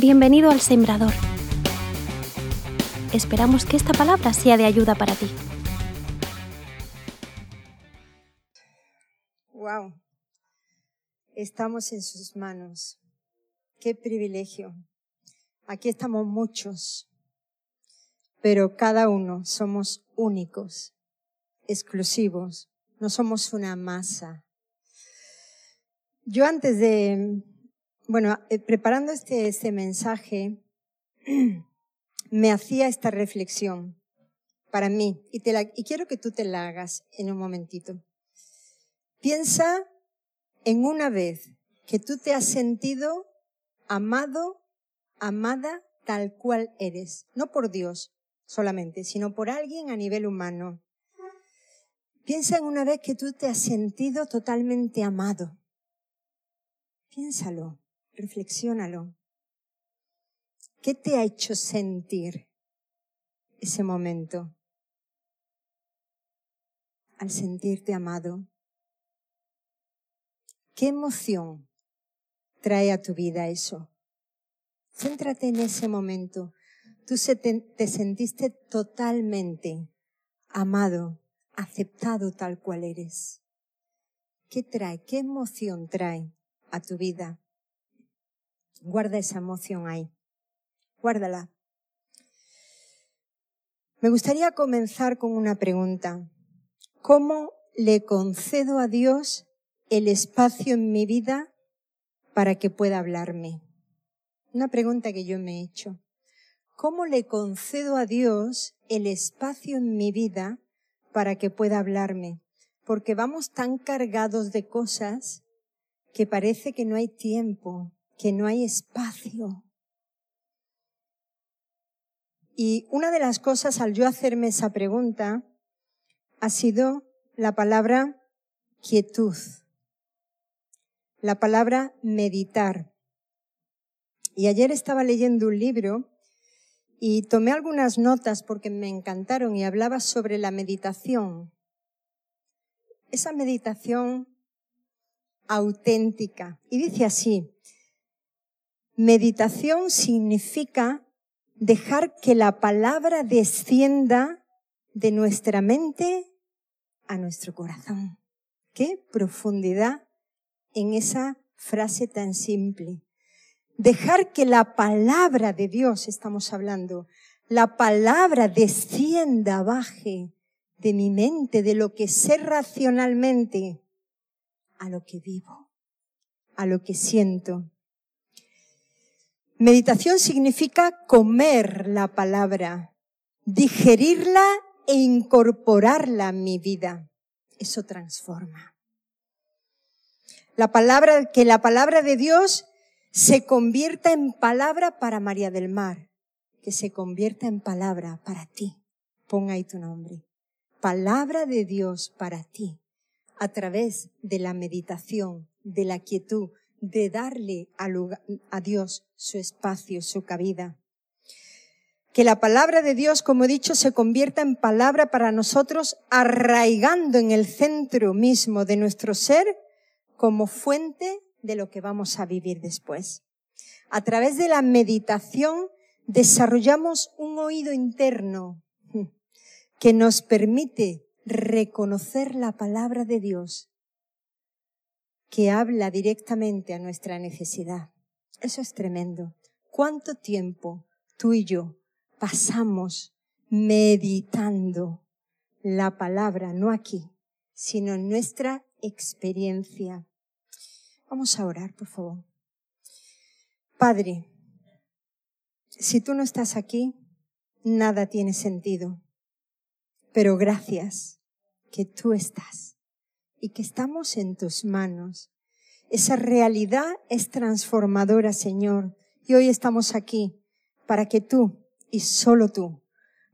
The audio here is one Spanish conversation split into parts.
Bienvenido al Sembrador. Esperamos que esta palabra sea de ayuda para ti. Wow. Estamos en sus manos. Qué privilegio. Aquí estamos muchos, pero cada uno somos únicos, exclusivos. No somos una masa. Yo antes de, bueno, eh, preparando este, este mensaje, me hacía esta reflexión para mí y, te la, y quiero que tú te la hagas en un momentito. Piensa en una vez que tú te has sentido amado, amada tal cual eres, no por Dios solamente, sino por alguien a nivel humano. Piensa en una vez que tú te has sentido totalmente amado. Piénsalo, reflexiónalo. ¿Qué te ha hecho sentir ese momento? Al sentirte amado. ¿Qué emoción trae a tu vida eso? Céntrate en ese momento. Tú te, sentiste totalmente amado, aceptado tal cual eres. ¿Qué trae? ¿Qué emoción trae a tu vida? Guarda esa emoción ahí. Guárdala. Me gustaría comenzar con una pregunta. ¿Cómo le concedo a Dios el espacio en mi vida para que pueda hablarme? Una pregunta que yo me he hecho. ¿Cómo le concedo a Dios el espacio en mi vida para que pueda hablarme? Porque vamos tan cargados de cosas que parece que no hay tiempo, que no hay espacio. Y una de las cosas al yo hacerme esa pregunta ha sido la palabra quietud la palabra meditar. Y ayer estaba leyendo un libro y tomé algunas notas porque me encantaron y hablaba sobre la meditación. Esa meditación auténtica. Y dice así, meditación significa dejar que la palabra descienda de nuestra mente a nuestro corazón. Qué profundidad en esa frase tan simple. Dejar que la palabra de Dios, estamos hablando, la palabra descienda, baje de mi mente, de lo que sé racionalmente, a lo que vivo, a lo que siento. Meditación significa comer la palabra, digerirla e incorporarla a mi vida. Eso transforma. La palabra, que la palabra de Dios se convierta en palabra para María del Mar, que se convierta en palabra para ti. Ponga ahí tu nombre. Palabra de Dios para ti, a través de la meditación, de la quietud, de darle a, Dios su espacio, su cabida. Que la palabra de Dios, como he dicho, se convierta en palabra para nosotros, arraigando en el centro mismo de nuestro ser como fuente de lo que vamos a vivir después. A través de la meditación desarrollamos un oído interno que nos permite reconocer la palabra de Dios que habla directamente a nuestra necesidad. Eso es tremendo. ¿Cuánto tiempo tú y yo pasamos meditando la palabra, no aquí, sino en nuestra experiencia. Vamos a orar, por favor. Padre, si tú no estás aquí, nada tiene sentido. Pero gracias que tú estás y que estamos en tus manos. Esa realidad es transformadora, Señor. Y hoy estamos aquí para que tú y solo tú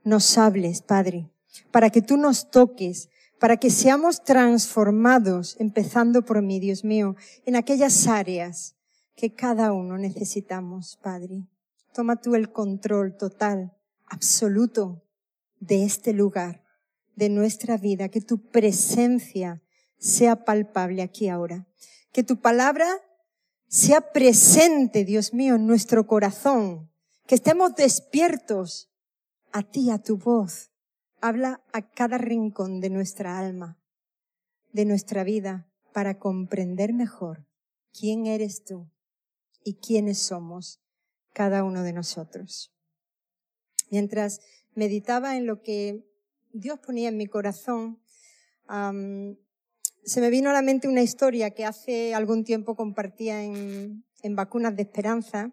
nos hables, Padre, para que tú nos toques, para que seamos transformados, empezando por mí, Dios mío, en aquellas áreas que cada uno necesitamos, Padre. Toma tú el control total, absoluto de este lugar, de nuestra vida, que tu presencia sea palpable aquí ahora. Que tu palabra sea presente, Dios mío, en nuestro corazón, que estemos despiertos a ti, a tu voz. Habla a cada rincón de nuestra alma, de nuestra vida, para comprender mejor quién eres tú y quiénes somos cada uno de nosotros. Mientras meditaba en lo que Dios ponía en mi corazón, se me vino a la mente una historia que hace algún tiempo compartía en, Vacunas de Esperanza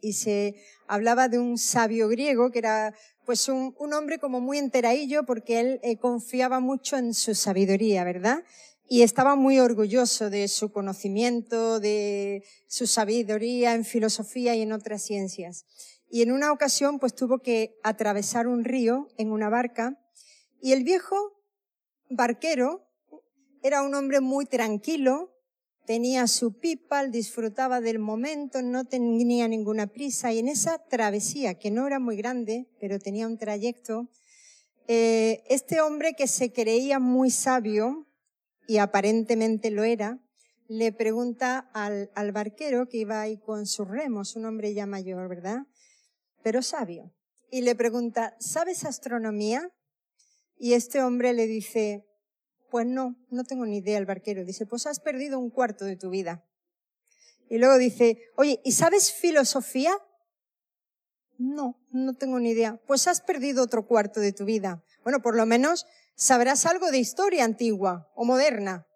y se hablaba de un sabio griego que era pues un, hombre como muy enteraillo porque él eh, confiaba mucho en su sabiduría, ¿verdad? Y estaba muy orgulloso de su conocimiento, de su sabiduría en filosofía y en otras ciencias. Y en una ocasión pues tuvo que atravesar un río en una barca y el viejo barquero era un hombre muy tranquilo, tenía su pipa, disfrutaba del momento, no tenía ninguna prisa y en esa travesía, que no era muy grande, pero tenía un trayecto, eh, este hombre que se creía muy sabio, y aparentemente lo era, le pregunta al, al barquero que iba ahí con sus remos, un hombre ya mayor, ¿verdad? Pero sabio. Y le pregunta, ¿sabes astronomía? Y este hombre le dice, pues no, no tengo ni idea el barquero. Dice, pues has perdido un cuarto de tu vida. Y luego dice, oye, ¿y sabes filosofía? No, no tengo ni idea. Pues has perdido otro cuarto de tu vida. Bueno, por lo menos sabrás algo de historia antigua o moderna.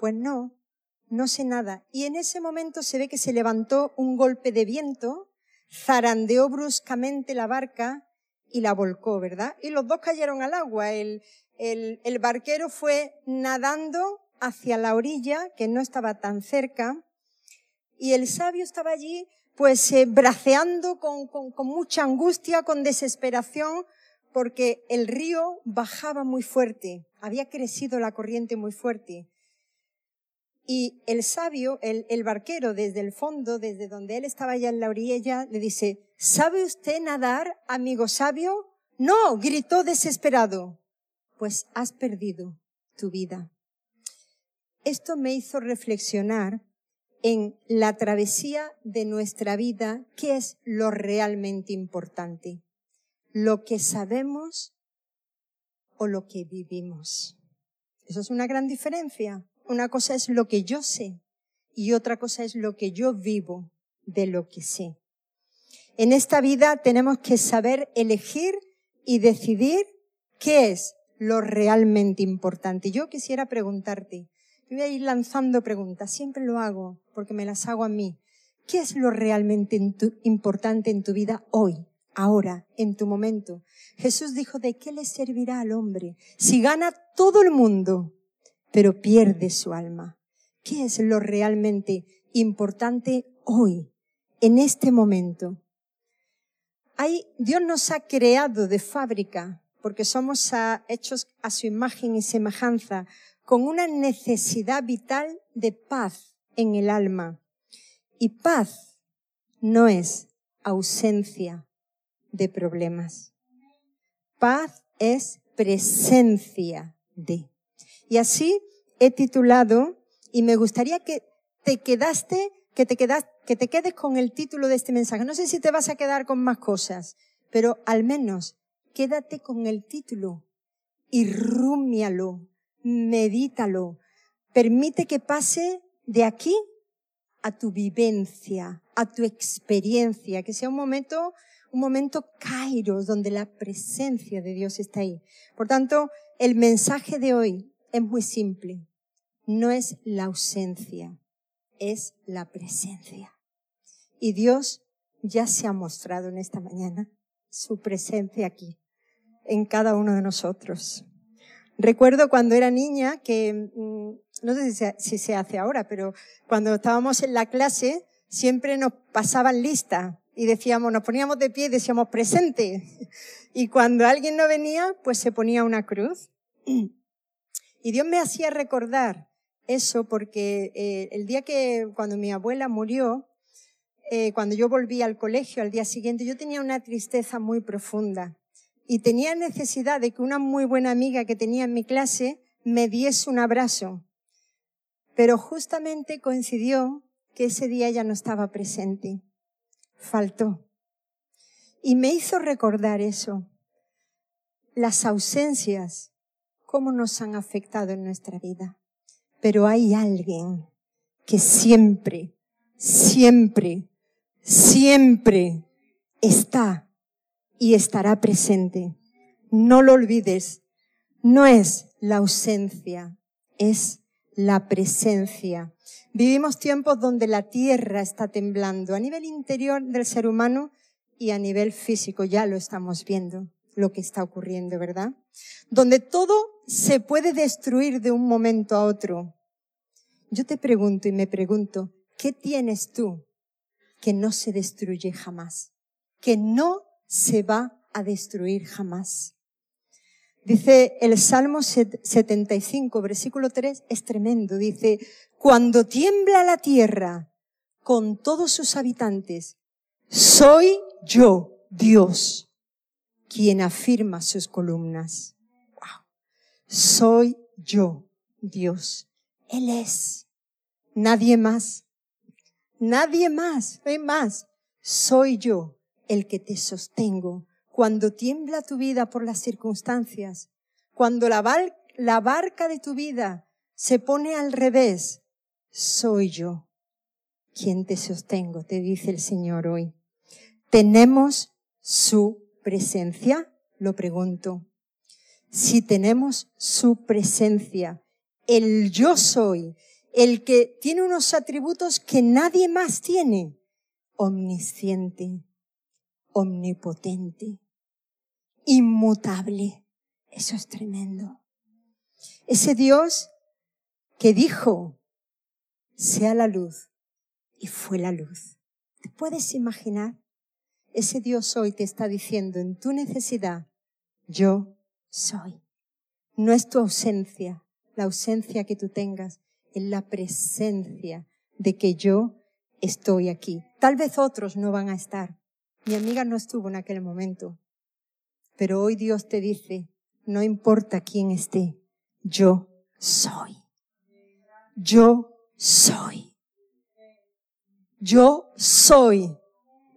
Pues no, no sé nada. Y en ese momento se ve que se levantó un golpe de viento, zarandeó bruscamente la barca y la volcó, ¿verdad? Y los dos cayeron al agua. El, el, barquero fue nadando hacia la orilla, que no estaba tan cerca, y el sabio estaba allí, pues, eh, braceando con, con mucha angustia, con desesperación, porque el río bajaba muy fuerte, había crecido la corriente muy fuerte. Y el sabio, el, el, barquero, desde el fondo, desde donde él estaba ya en la orilla, le dice, ¿sabe usted nadar, amigo sabio? No, gritó desesperado pues has perdido tu vida. Esto me hizo reflexionar en la travesía de nuestra vida, qué es lo realmente importante, lo que sabemos o lo que vivimos. Eso es una gran diferencia. Una cosa es lo que yo sé y otra cosa es lo que yo vivo de lo que sé. En esta vida tenemos que saber elegir y decidir qué es lo realmente importante. Yo quisiera preguntarte, voy a ir lanzando preguntas, siempre lo hago porque me las hago a mí. ¿Qué es lo realmente importante en tu vida hoy, ahora, en tu momento? Jesús dijo, ¿de qué le servirá al hombre si gana todo el mundo, pero pierde su alma? ¿Qué es lo realmente importante hoy, en este momento? Hay, Dios nos ha creado de fábrica porque somos hechos a su imagen y semejanza, con una necesidad vital de paz en el alma. Y paz no es ausencia de problemas. Paz es presencia de. Y así he titulado, y me gustaría que te quedaste, que te quedas, que te quedes con el título de este mensaje. No sé si te vas a quedar con más cosas, pero al menos quédate con el título y rúmialo, medítalo. Permite que pase de aquí a tu vivencia, a tu experiencia, que sea un momento, un momento kairos, donde la presencia de Dios está ahí. Por tanto, el mensaje de hoy es muy simple. No es la ausencia, es la presencia. Y Dios ya se ha mostrado en esta mañana su presencia aquí en cada uno de nosotros. Recuerdo cuando era niña que, mm, no sé si se, hace ahora, pero cuando estábamos en la clase siempre nos pasaban lista y decíamos, nos poníamos de pie y decíamos presente. Y cuando alguien no venía, pues se ponía una cruz. Y Dios me hacía recordar eso porque eh, el día que, cuando mi abuela murió, eh, cuando yo volví al colegio al día siguiente, yo tenía una tristeza muy profunda y tenía necesidad de que una muy buena amiga que tenía en mi clase me diese un abrazo. Pero justamente coincidió que ese día ella no estaba presente. Faltó. Y me hizo recordar eso. Las ausencias, cómo nos han afectado en nuestra vida. Pero hay alguien que siempre, siempre, siempre está y estará presente. No lo olvides. No es la ausencia, es la presencia. Vivimos tiempos donde la tierra está temblando a nivel interior del ser humano y a nivel físico. Ya lo estamos viendo, lo que está ocurriendo, ¿verdad? Donde todo se puede destruir de un momento a otro. Yo te pregunto y me pregunto, ¿qué tienes tú que no se destruye jamás? Que no se va a destruir jamás. Dice el Salmo 75, versículo 3, es tremendo. Dice, cuando tiembla la tierra con todos sus habitantes, soy yo, Dios, quien afirma sus columnas. Wow. Soy yo, Dios. Él es. Nadie más. Nadie más. No hay más. Soy yo el que te sostengo cuando tiembla tu vida por las circunstancias, cuando la, barca de tu vida se pone al revés, soy yo quien te sostengo, te dice el Señor hoy. ¿Tenemos su presencia? Lo pregunto. Si tenemos su presencia, el yo soy, el que tiene unos atributos que nadie más tiene, omnisciente, omnipotente, inmutable. Eso es tremendo. Ese Dios que dijo, sea la luz, y fue la luz. ¿Te puedes imaginar? Ese Dios hoy te está diciendo en tu necesidad, yo soy. No es tu ausencia, la ausencia que tú tengas, es la presencia de que yo estoy aquí. Tal vez otros no van a estar. Mi amiga no estuvo en aquel momento, pero hoy Dios te dice, no importa quién esté, yo soy. Yo soy. Yo soy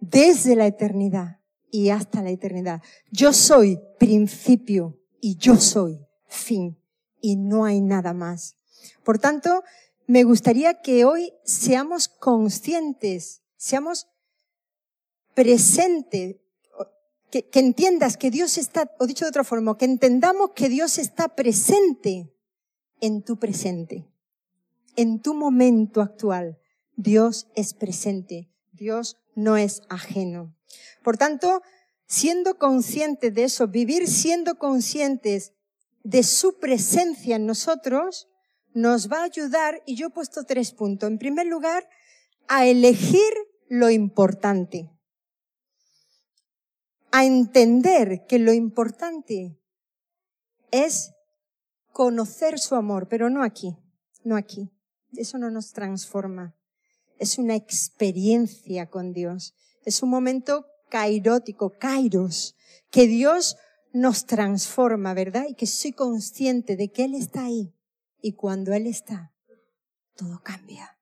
desde la eternidad y hasta la eternidad. Yo soy principio y yo soy fin y no hay nada más. Por tanto, me gustaría que hoy seamos conscientes, seamos presentes que, entiendas que Dios está, o dicho de otra forma, que entendamos que Dios está presente en tu presente, en tu momento actual. Dios es presente, Dios no es ajeno. Por tanto, siendo conscientes de eso, vivir siendo conscientes de su presencia en nosotros, nos va a ayudar, y yo he puesto tres puntos. En primer lugar, a elegir lo importante a entender que lo importante es conocer su amor, pero no aquí, no aquí. Eso no nos transforma. Es una experiencia con Dios. Es un momento kairótico, kairos, que Dios nos transforma, ¿verdad? Y que soy consciente de que Él está ahí. Y cuando Él está, todo cambia.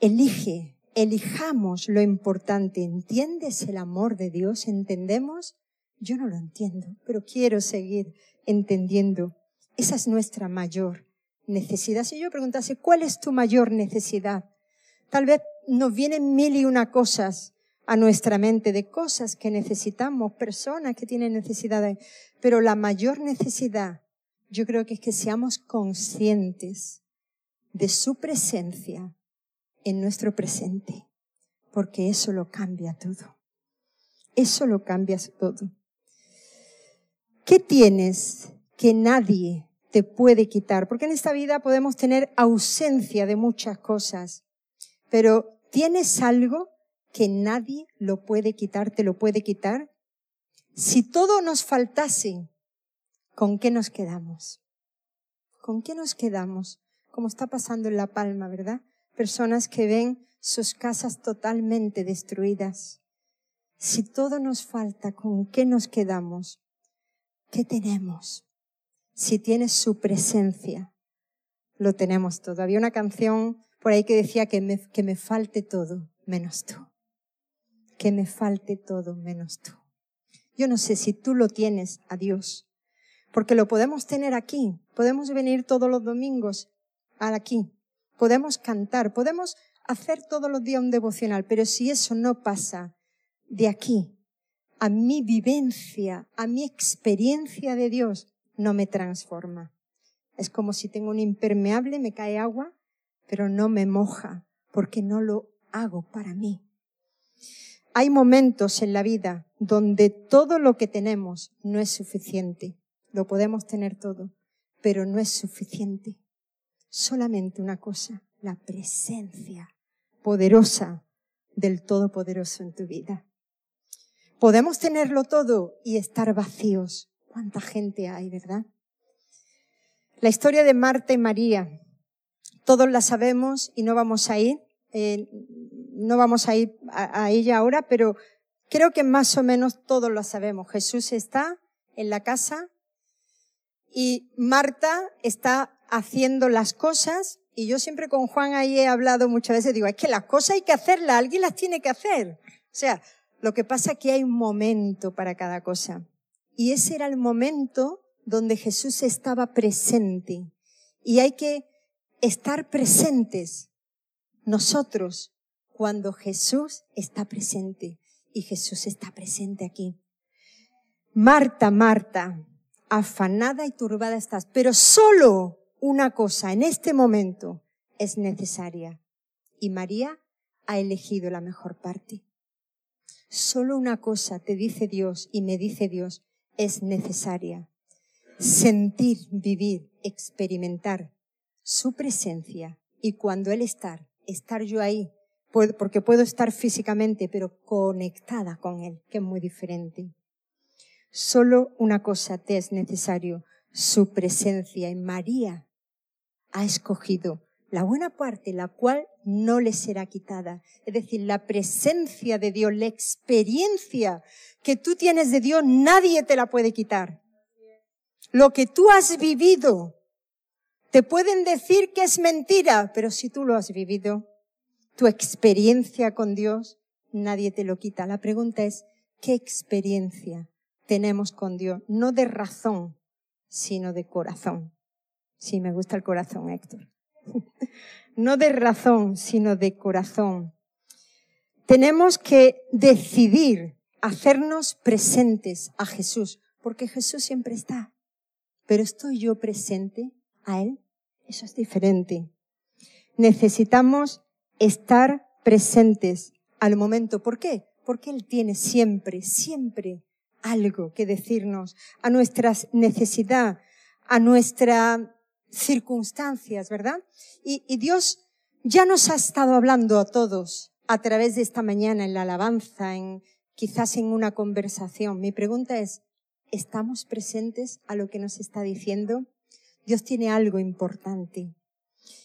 Elige elijamos lo importante. ¿Entiendes el amor de Dios? ¿Entendemos? Yo no lo entiendo, pero quiero seguir entendiendo. Esa es nuestra mayor necesidad. Si yo preguntase, ¿cuál es tu mayor necesidad? Tal vez nos vienen mil y una cosas a nuestra mente de cosas que necesitamos, personas que tienen necesidades, pero la mayor necesidad yo creo que es que seamos conscientes de su presencia en nuestro presente, porque eso lo cambia todo. Eso lo cambia todo. ¿Qué tienes que nadie te puede quitar? Porque en esta vida podemos tener ausencia de muchas cosas, pero ¿tienes algo que nadie lo puede quitar, te lo puede quitar? Si todo nos faltase, ¿con qué nos quedamos? ¿Con qué nos quedamos? Como está pasando en La Palma, ¿verdad? Personas que ven sus casas totalmente destruidas. Si todo nos falta, ¿con qué nos quedamos? ¿Qué tenemos? Si tienes su presencia, lo tenemos todo. Había una canción por ahí que decía que me, que me falte todo menos tú. Que me falte todo menos tú. Yo no sé si tú lo tienes a Dios, porque lo podemos tener aquí. Podemos venir todos los domingos aquí. Podemos cantar, podemos hacer todos los días un devocional, pero si eso no pasa de aquí a mi vivencia, a mi experiencia de Dios, no me transforma. Es como si tengo un impermeable, me cae agua, pero no me moja, porque no lo hago para mí. Hay momentos en la vida donde todo lo que tenemos no es suficiente. Lo podemos tener todo, pero no es suficiente. Solamente una cosa, la presencia poderosa del Todopoderoso en tu vida. Podemos tenerlo todo y estar vacíos. ¿Cuánta gente hay, verdad? La historia de Marta y María, todos la sabemos y no vamos a ir, eh, no vamos a ir a, ella ahora, pero creo que más o menos todos lo sabemos. Jesús está en la casa y Marta está haciendo las cosas y yo siempre con Juan ahí he hablado muchas veces, digo, es que las cosas hay que hacerlas, alguien las tiene que hacer. O sea, lo que pasa es que hay un momento para cada cosa. Y ese era el momento donde Jesús estaba presente. Y hay que estar presentes nosotros cuando Jesús está presente. Y Jesús está presente aquí. Marta, Marta, afanada y turbada estás, pero solo una cosa en este momento es necesaria. Y María ha elegido la mejor parte. Solo una cosa te dice Dios y me dice Dios es necesaria sentir, vivir, experimentar su presencia y cuando Él está, estar yo ahí, porque puedo estar físicamente, pero conectada con Él, que es muy diferente. Solo una cosa te es necesario, su presencia. Y María ha escogido la buena parte, la cual no le será quitada. Es decir, la presencia de Dios, la experiencia que tú tienes de Dios, nadie te la puede quitar. Lo que tú has vivido, te pueden decir que es mentira, pero si tú lo has vivido, tu experiencia con Dios, nadie te lo quita. La pregunta es, ¿qué experiencia tenemos con Dios? No de razón, sino de corazón. Sí, me gusta el corazón, Héctor. no de razón, sino de corazón. Tenemos que decidir hacernos presentes a Jesús, porque Jesús siempre está pero estoy yo presente a Él. Eso es diferente. Necesitamos estar presentes al momento. ¿Por qué? Porque Él tiene siempre, siempre algo que decirnos a nuestra necesidad, a nuestras circunstancias, ¿verdad? Y, y Dios ya nos ha estado hablando a todos a través de esta mañana en la alabanza, en, quizás en una conversación. Mi pregunta es, ¿Estamos presentes a lo que nos está diciendo? Dios tiene algo importante.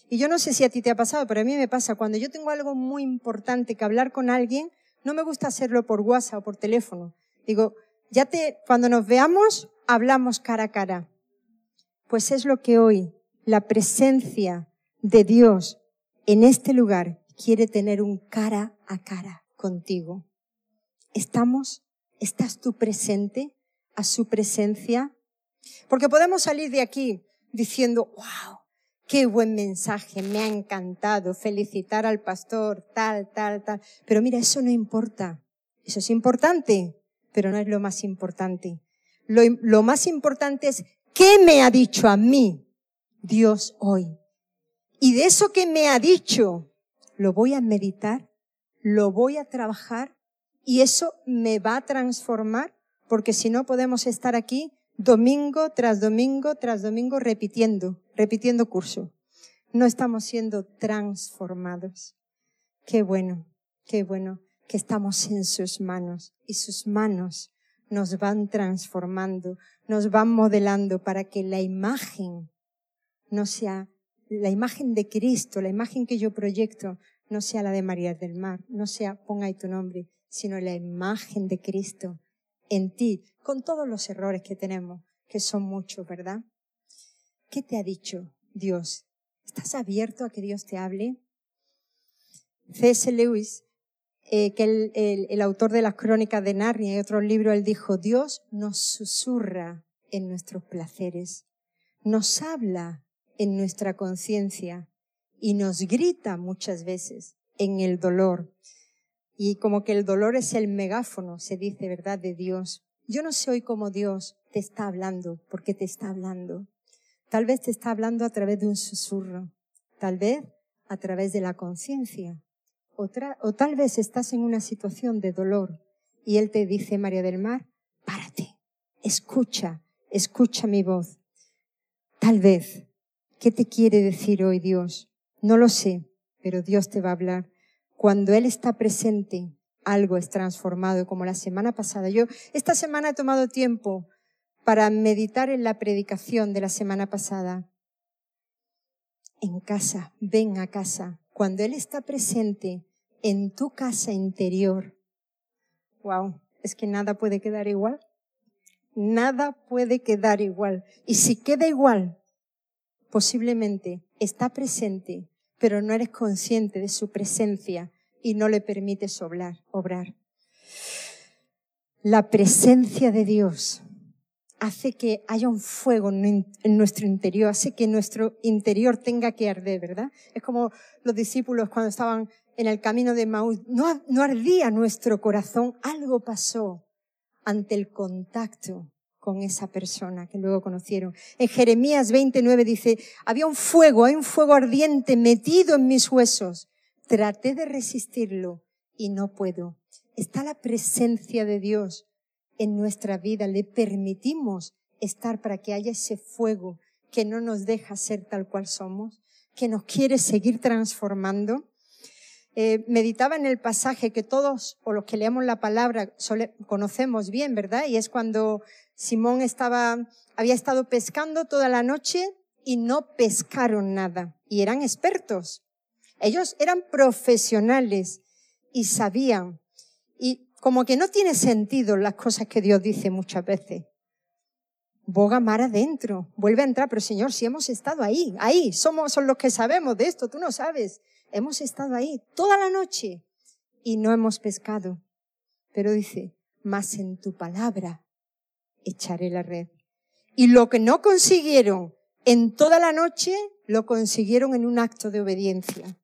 Y yo no sé si a ti te ha pasado, pero a mí me pasa, cuando yo tengo algo muy importante que hablar con alguien, no me gusta hacerlo por WhatsApp o por teléfono. Digo, ya te, cuando nos veamos, hablamos cara a cara. Pues es lo que hoy la presencia de Dios en este lugar quiere tener un cara a cara contigo. ¿Estamos? ¿Estás tú presente? a su presencia? Porque podemos salir de aquí diciendo, wow, qué buen mensaje, me ha encantado, felicitar al pastor, tal, tal, tal. Pero mira, eso no importa. Eso es importante, pero no es lo más importante. Lo, lo más importante es, ¿qué me ha dicho a mí Dios hoy? Y de eso que me ha dicho, lo voy a meditar, lo voy a trabajar y eso me va a transformar porque si no podemos estar aquí domingo tras domingo tras domingo repitiendo, repitiendo curso. No estamos siendo transformados. Qué bueno, qué bueno que estamos en sus manos y sus manos nos van transformando, nos van modelando para que la imagen no sea la imagen de Cristo, la imagen que yo proyecto, no sea la de María del Mar, no sea ponga ahí tu nombre, sino la imagen de Cristo en ti, con todos los errores que tenemos, que son muchos, ¿verdad? ¿Qué te ha dicho Dios? ¿Estás abierto a que Dios te hable? C.S. Lewis, eh, que el, el, el autor de las crónicas de Narnia y otros libros, él dijo, Dios nos susurra en nuestros placeres, nos habla en nuestra conciencia y nos grita muchas veces en el dolor. Y como que el dolor es el megáfono, se dice, ¿verdad?, de Dios. Yo no sé hoy cómo Dios te está hablando, porque te está hablando. Tal vez te está hablando a través de un susurro, tal vez a través de la conciencia, o, tal vez estás en una situación de dolor y Él te dice, María del Mar, párate, escucha, escucha mi voz. Tal vez, ¿qué te quiere decir hoy Dios? No lo sé, pero Dios te va a hablar. Cuando Él está presente, algo es transformado, como la semana pasada. Yo esta semana he tomado tiempo para meditar en la predicación de la semana pasada. En casa, ven a casa. Cuando Él está presente en tu casa interior, wow, es que nada puede quedar igual. Nada puede quedar igual. Y si queda igual, posiblemente está presente, pero no eres consciente de su presencia y no le permites obrar. obrar. La presencia de Dios hace que haya un fuego en nuestro interior, hace que nuestro interior tenga que arder, ¿verdad? Es como los discípulos cuando estaban en el camino de Maús, no, no ardía nuestro corazón, algo pasó ante el contacto con esa persona que luego conocieron. En Jeremías 29 dice, había un fuego, hay un fuego ardiente metido en mis huesos. Traté de resistirlo y no puedo. Está la presencia de Dios en nuestra vida. Le permitimos estar para que haya ese fuego que no nos deja ser tal cual somos, que nos quiere seguir transformando. Eh, meditaba en el pasaje que todos, o los que leemos la palabra, conocemos bien, ¿verdad? Y es cuando Simón estaba, había estado pescando toda la noche y no pescaron nada. Y eran expertos. Ellos eran profesionales y sabían. Y como que no tiene sentido las cosas que Dios dice muchas veces. Boga mar adentro, vuelve a entrar, pero Señor, si hemos estado ahí, ahí, somos los que sabemos de esto, tú no sabes. Hemos estado ahí toda la noche y no hemos pescado. Pero dice, más en tu palabra echaré la red. Y lo que no consiguieron en toda la noche, lo consiguieron en un acto de obediencia.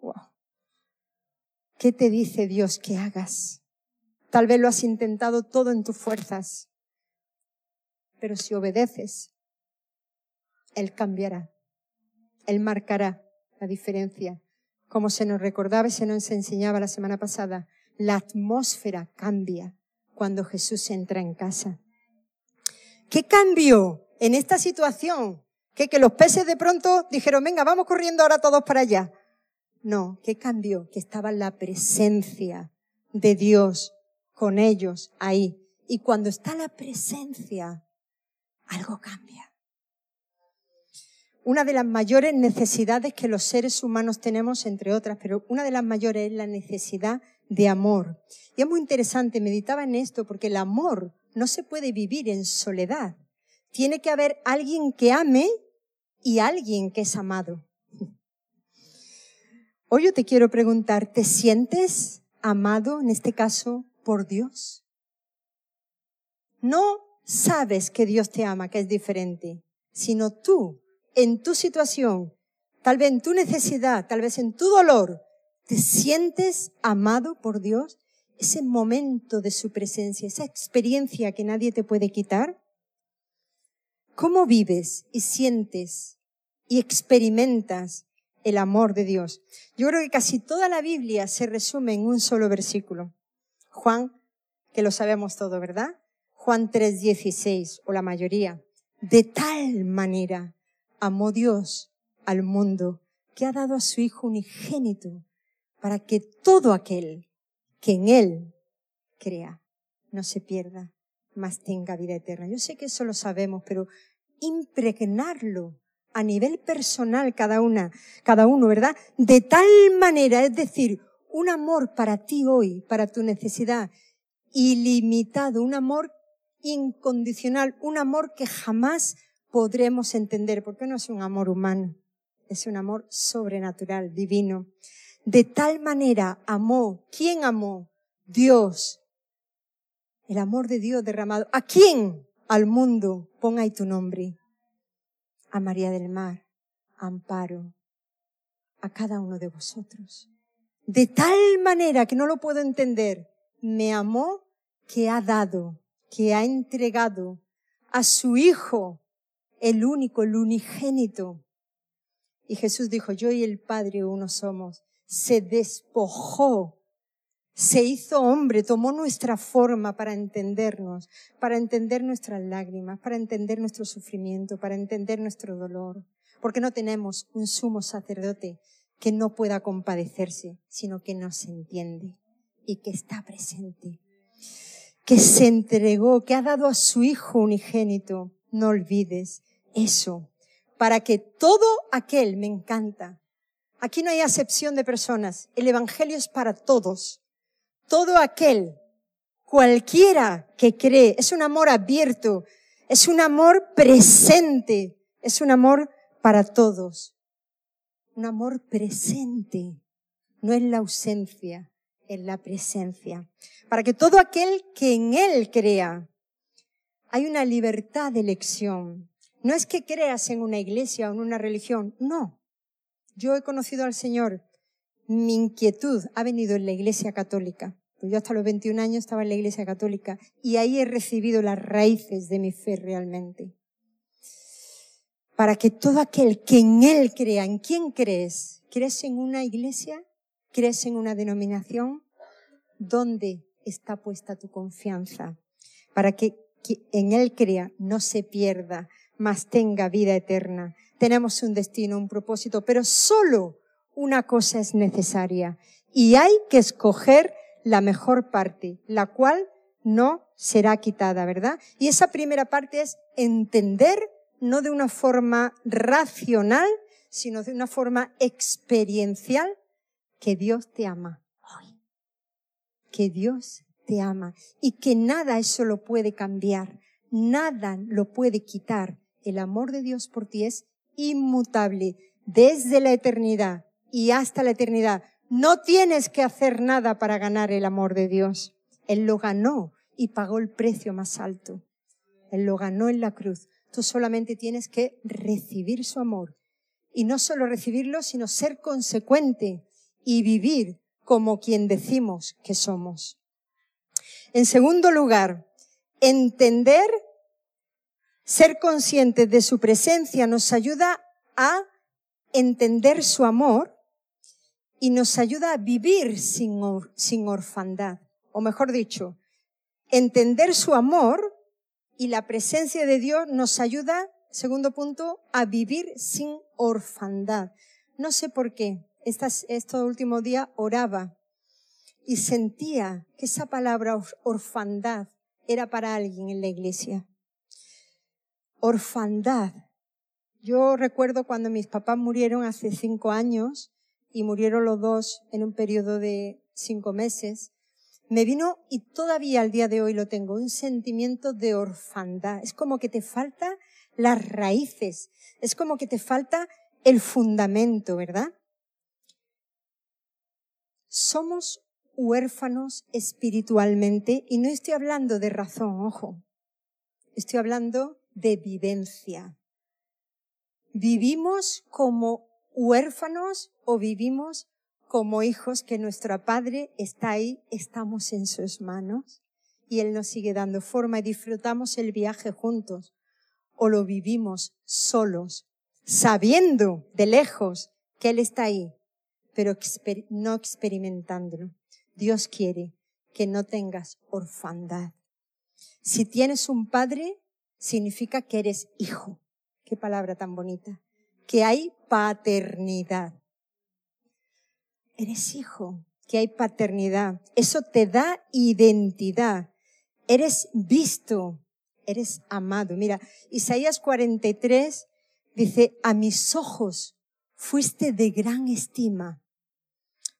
Wow. ¿Qué te dice Dios que hagas? Tal vez lo has intentado todo en tus fuerzas, pero si obedeces, Él cambiará, Él marcará la diferencia. Como se nos recordaba y se nos enseñaba la semana pasada, la atmósfera cambia cuando Jesús entra en casa. ¿Qué cambió en esta situación? ¿Que, que los peces de pronto dijeron, venga, vamos corriendo ahora todos para allá. No, ¿qué cambió? Que estaba la presencia de Dios con ellos ahí. Y cuando está la presencia, algo cambia. Una de las mayores necesidades que los seres humanos tenemos, entre otras, pero una de las mayores es la necesidad de amor. Y es muy interesante, meditaba en esto, porque el amor no se puede vivir en soledad. Tiene que haber alguien que ame y alguien que es amado. Hoy yo te quiero preguntar, ¿te sientes amado, en este caso, por Dios? No sabes que Dios te ama, que es diferente, sino tú, en tu situación, tal vez en tu necesidad, tal vez en tu dolor, ¿te sientes amado por Dios? ese momento de su presencia, esa experiencia que nadie te puede quitar? ¿Cómo vives y sientes y experimentas el amor de Dios? Yo creo que casi toda la Biblia se resume en un solo versículo. Juan, que lo sabemos todo, ¿verdad? Juan 3:16, o la mayoría. De tal manera amó Dios al mundo que ha dado a su Hijo unigénito para que todo aquel que en Él crea, no se pierda, mas tenga vida eterna. Yo sé que eso lo sabemos, pero impregnarlo a nivel personal cada una, cada uno, ¿verdad? De tal manera, es decir, un amor para ti hoy, para tu necesidad, ilimitado, un amor incondicional, un amor que jamás podremos entender, porque no es un amor humano, es un amor sobrenatural, divino. De tal manera amó. ¿Quién amó? Dios. El amor de Dios derramado. ¿A quién? Al mundo. Pon ahí tu nombre. A María del Mar. Amparo. A cada uno de vosotros. De tal manera que no lo puedo entender. Me amó que ha dado, que ha entregado a su Hijo, el único, el unigénito. Y Jesús dijo, yo y el Padre uno somos. Se despojó, se hizo hombre, tomó nuestra forma para entendernos, para entender nuestras lágrimas, para entender nuestro sufrimiento, para entender nuestro dolor. Porque no tenemos un sumo sacerdote que no pueda compadecerse, sino que nos entiende y que está presente que se entregó, que ha dado a su Hijo unigénito. No olvides eso, para que todo aquel, me encanta, aquí no hay acepción de personas, el Evangelio es para todos, todo aquel, cualquiera que cree, es un amor abierto, es un amor presente, es un amor para todos, un amor presente, no es la ausencia, en la presencia, para que todo aquel que en Él crea, hay una libertad de elección. No es que creas en una iglesia o en una religión, no. Yo he conocido al Señor, mi inquietud ha venido en la iglesia católica. Pues yo hasta los 21 años estaba en la iglesia católica y ahí he recibido las raíces de mi fe realmente. Para que todo aquel que en Él crea, ¿en quién crees? ¿Crees en una iglesia? ¿Crees en una denominación? ¿Dónde está puesta tu confianza? Para que en Él crea, no se pierda, mas tenga vida eterna. Tenemos un destino, un propósito, pero solo una cosa es necesaria y hay que escoger la mejor parte, la cual no será quitada, ¿verdad? Y esa primera parte es entender, no de una forma racional, sino de una forma experiencial, que Dios te ama. Que Dios te ama y que nada eso lo puede cambiar, nada lo puede quitar. El amor de Dios por ti es inmutable desde la eternidad y hasta la eternidad. No tienes que hacer nada para ganar el amor de Dios. Él lo ganó y pagó el precio más alto. Él lo ganó en la cruz. Tú solamente tienes que recibir su amor. Y no solo recibirlo, sino ser consecuente y vivir como quien decimos que somos. En segundo lugar, entender, ser conscientes de su presencia nos ayuda a entender su amor y nos ayuda a vivir sin, sin orfandad. O mejor dicho, entender su amor y la presencia de Dios nos ayuda, segundo punto, a vivir sin orfandad. No sé por qué, estas, estos últimos días oraba y sentía que esa palabra orfandad era para alguien en la iglesia. Orfandad. Yo recuerdo cuando mis papás murieron hace cinco años y murieron los dos en un periodo de cinco meses. Me vino, y todavía al día de hoy lo tengo, un sentimiento de orfandad. Es como que te falta las raíces. Es como que te falta el fundamento, ¿verdad? somos huérfanos espiritualmente y no estoy hablando de razón, ojo, estoy hablando de vivencia. ¿Vivimos como huérfanos o vivimos como hijos que nuestro Padre está ahí, estamos en sus manos y Él nos sigue dando forma y disfrutamos el viaje juntos? ¿O lo vivimos solos, sabiendo de lejos que Él está ahí, pero no experimentándolo. Dios quiere que no tengas orfandad. Si tienes un padre, significa que eres hijo. Qué palabra tan bonita. Que hay paternidad. Eres hijo, que hay paternidad. Eso te da identidad. Eres visto, eres amado. Mira, Isaías 43 dice, a mis ojos fuiste de gran estima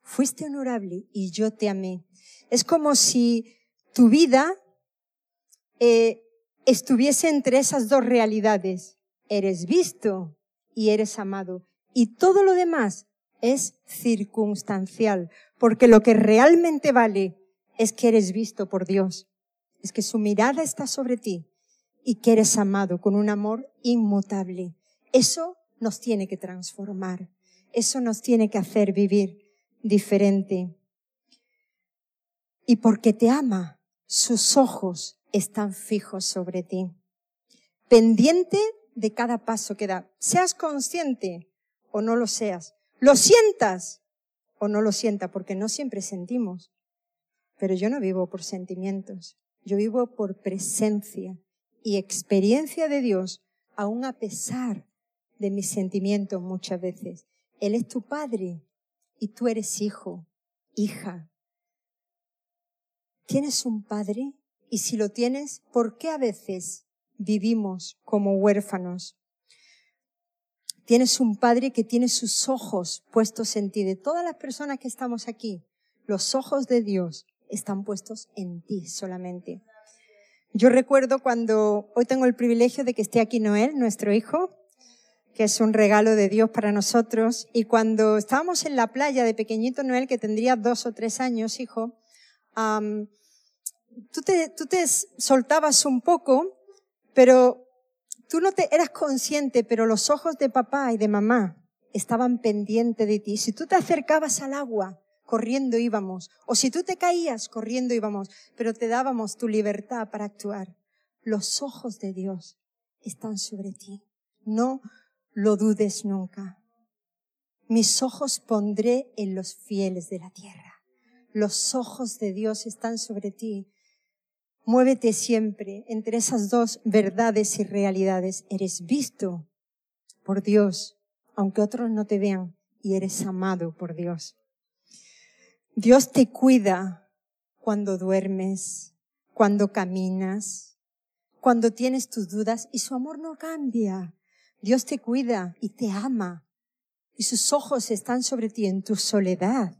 fuiste honorable y yo te amé. Es como si tu vida eh, estuviese entre esas dos realidades. Eres visto y eres amado. Y todo lo demás es circunstancial, porque lo que realmente vale es que eres visto por Dios, es que su mirada está sobre ti y que eres amado con un amor inmutable. Eso nos tiene que transformar, eso nos tiene que hacer vivir diferente. Y porque te ama, sus ojos están fijos sobre ti, pendiente de cada paso que da. Seas consciente o no lo seas, lo sientas o no lo sienta, porque no siempre sentimos. Pero yo no vivo por sentimientos, yo vivo por presencia y experiencia de Dios, aun a pesar de mis sentimientos muchas veces. Él es tu padre y tú eres hijo, hija. ¿Tienes un padre? Y si lo tienes, ¿por qué a veces vivimos como huérfanos? Tienes un padre que tiene sus ojos puestos en ti. De todas las personas que estamos aquí, los ojos de Dios están puestos en ti solamente. Yo recuerdo cuando hoy tengo el privilegio de que esté aquí Noel, nuestro hijo, que es un regalo de Dios para nosotros. Y cuando estábamos en la playa de pequeñito Noel, que tendría dos o tres años, hijo, tú, te, tú te soltabas un poco, pero tú no te eras consciente, pero los ojos de papá y de mamá estaban pendientes de ti. Si tú te acercabas al agua, corriendo íbamos. O si tú te caías, corriendo íbamos. Pero te dábamos tu libertad para actuar. Los ojos de Dios están sobre ti. No lo dudes nunca. Mis ojos pondré en los fieles de la tierra. Los ojos de Dios están sobre ti. Muévete siempre entre esas dos verdades y realidades. Eres visto por Dios, aunque otros no te vean, y eres amado por Dios. Dios te cuida cuando duermes, cuando caminas, cuando tienes tus dudas y su amor no cambia. Dios te cuida y te ama y sus ojos están sobre ti en tu soledad,